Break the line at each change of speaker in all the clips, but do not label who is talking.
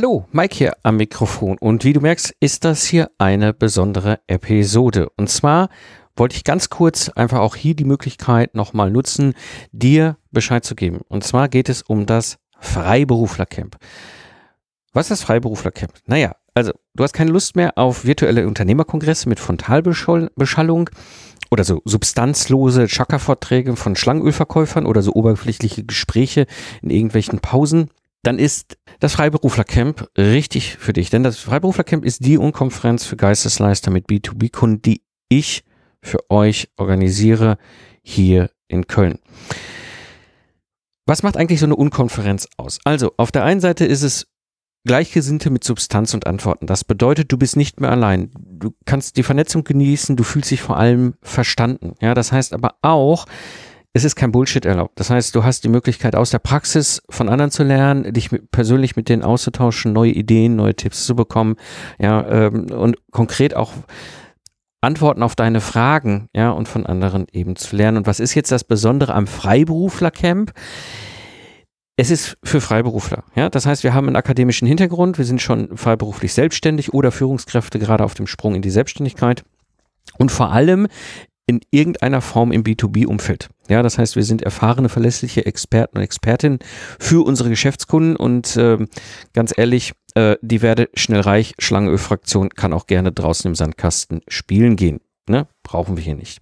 Hallo, Mike hier am Mikrofon und wie du merkst, ist das hier eine besondere Episode. Und zwar wollte ich ganz kurz einfach auch hier die Möglichkeit nochmal nutzen, dir Bescheid zu geben. Und zwar geht es um das Freiberuflercamp. Was ist das Freiberuflercamp? Naja, also du hast keine Lust mehr auf virtuelle Unternehmerkongresse mit Frontalbeschallung oder so substanzlose Chakra-Vorträge von Schlangenölverkäufern oder so oberflächliche Gespräche in irgendwelchen Pausen dann ist das Freiberuflercamp richtig für dich. Denn das Freiberuflercamp ist die Unkonferenz für Geistesleister mit B2B-Kunden, die ich für euch organisiere hier in Köln. Was macht eigentlich so eine Unkonferenz aus? Also, auf der einen Seite ist es Gleichgesinnte mit Substanz und Antworten. Das bedeutet, du bist nicht mehr allein. Du kannst die Vernetzung genießen, du fühlst dich vor allem verstanden. Ja, das heißt aber auch, es ist kein Bullshit erlaubt. Das heißt, du hast die Möglichkeit, aus der Praxis von anderen zu lernen, dich mit, persönlich mit denen auszutauschen, neue Ideen, neue Tipps zu bekommen, ja, ähm, und konkret auch Antworten auf deine Fragen, ja, und von anderen eben zu lernen. Und was ist jetzt das Besondere am Freiberuflercamp? Es ist für Freiberufler. Ja, das heißt, wir haben einen akademischen Hintergrund, wir sind schon freiberuflich selbstständig oder Führungskräfte gerade auf dem Sprung in die Selbstständigkeit. Und vor allem in irgendeiner Form im B2B-Umfeld. Ja, das heißt, wir sind erfahrene, verlässliche Experten und Expertinnen für unsere Geschäftskunden und äh, ganz ehrlich, äh, die werde schnell reich, Schlangenöl-Fraktion kann auch gerne draußen im Sandkasten spielen gehen. Ne? Brauchen wir hier nicht.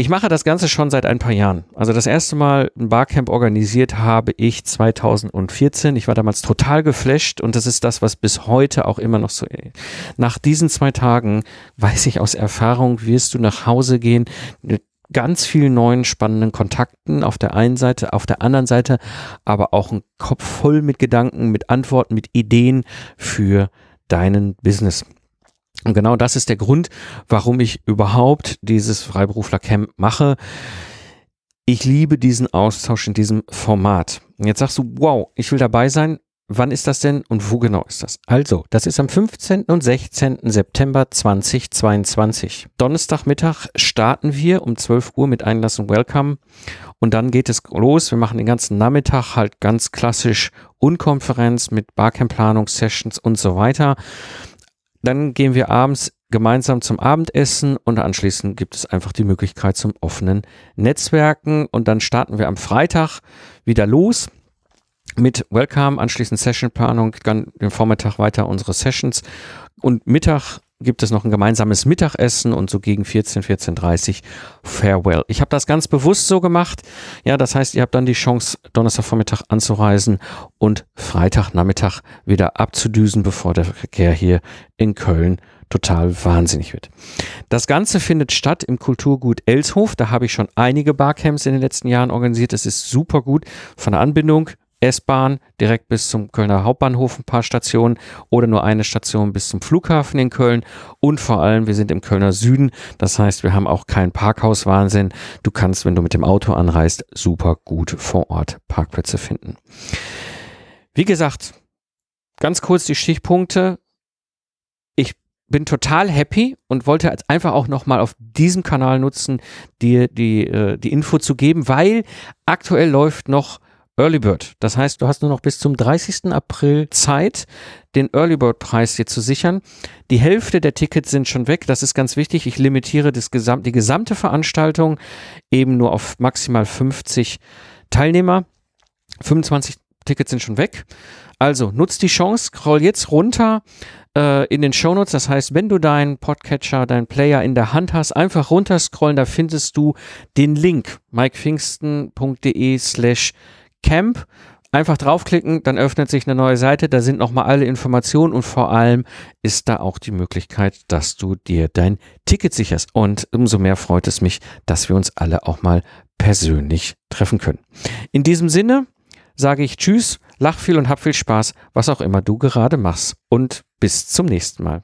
Ich mache das Ganze schon seit ein paar Jahren. Also das erste Mal ein Barcamp organisiert habe ich 2014. Ich war damals total geflasht und das ist das, was bis heute auch immer noch so. Nach diesen zwei Tagen weiß ich aus Erfahrung, wirst du nach Hause gehen mit ganz vielen neuen spannenden Kontakten auf der einen Seite, auf der anderen Seite aber auch ein Kopf voll mit Gedanken, mit Antworten, mit Ideen für deinen Business. Und genau das ist der Grund, warum ich überhaupt dieses Freiberufler-Camp mache. Ich liebe diesen Austausch in diesem Format. Und jetzt sagst du, wow, ich will dabei sein. Wann ist das denn und wo genau ist das? Also, das ist am 15. und 16. September 2022. Donnerstagmittag starten wir um 12 Uhr mit Einlassung Welcome und dann geht es los. Wir machen den ganzen Nachmittag halt ganz klassisch Unkonferenz mit Barcamp-Planung-Sessions und so weiter. Dann gehen wir abends gemeinsam zum Abendessen und anschließend gibt es einfach die Möglichkeit zum offenen Netzwerken. Und dann starten wir am Freitag wieder los mit Welcome, anschließend Sessionplanung, dann den Vormittag weiter unsere Sessions. Und Mittag gibt es noch ein gemeinsames Mittagessen und so gegen 14, 14.30 Farewell. Ich habe das ganz bewusst so gemacht. Ja, das heißt, ihr habt dann die Chance, Donnerstagvormittag anzureisen und Freitagnachmittag wieder abzudüsen, bevor der Verkehr hier in Köln total wahnsinnig wird. Das Ganze findet statt im Kulturgut Elshof. Da habe ich schon einige Barcamps in den letzten Jahren organisiert. Das ist super gut von der Anbindung S-Bahn direkt bis zum Kölner Hauptbahnhof ein paar Stationen oder nur eine Station bis zum Flughafen in Köln und vor allem wir sind im Kölner Süden, das heißt wir haben auch keinen Parkhauswahnsinn. Du kannst, wenn du mit dem Auto anreist, super gut vor Ort Parkplätze finden. Wie gesagt, ganz kurz die Stichpunkte. Ich bin total happy und wollte einfach auch nochmal auf diesem Kanal nutzen, dir die, äh, die Info zu geben, weil aktuell läuft noch Early Bird. Das heißt, du hast nur noch bis zum 30. April Zeit, den Early Bird Preis dir zu sichern. Die Hälfte der Tickets sind schon weg. Das ist ganz wichtig. Ich limitiere das Gesam die gesamte Veranstaltung eben nur auf maximal 50 Teilnehmer. 25 Tickets sind schon weg. Also nutzt die Chance, scroll jetzt runter äh, in den Shownotes. Das heißt, wenn du deinen Podcatcher, deinen Player in der Hand hast, einfach runterscrollen, da findest du den Link mikepfingsten.de slash Camp. Einfach draufklicken, dann öffnet sich eine neue Seite, da sind nochmal alle Informationen und vor allem ist da auch die Möglichkeit, dass du dir dein Ticket sicherst. Und umso mehr freut es mich, dass wir uns alle auch mal persönlich treffen können. In diesem Sinne sage ich Tschüss, lach viel und hab viel Spaß, was auch immer du gerade machst. Und bis zum nächsten Mal.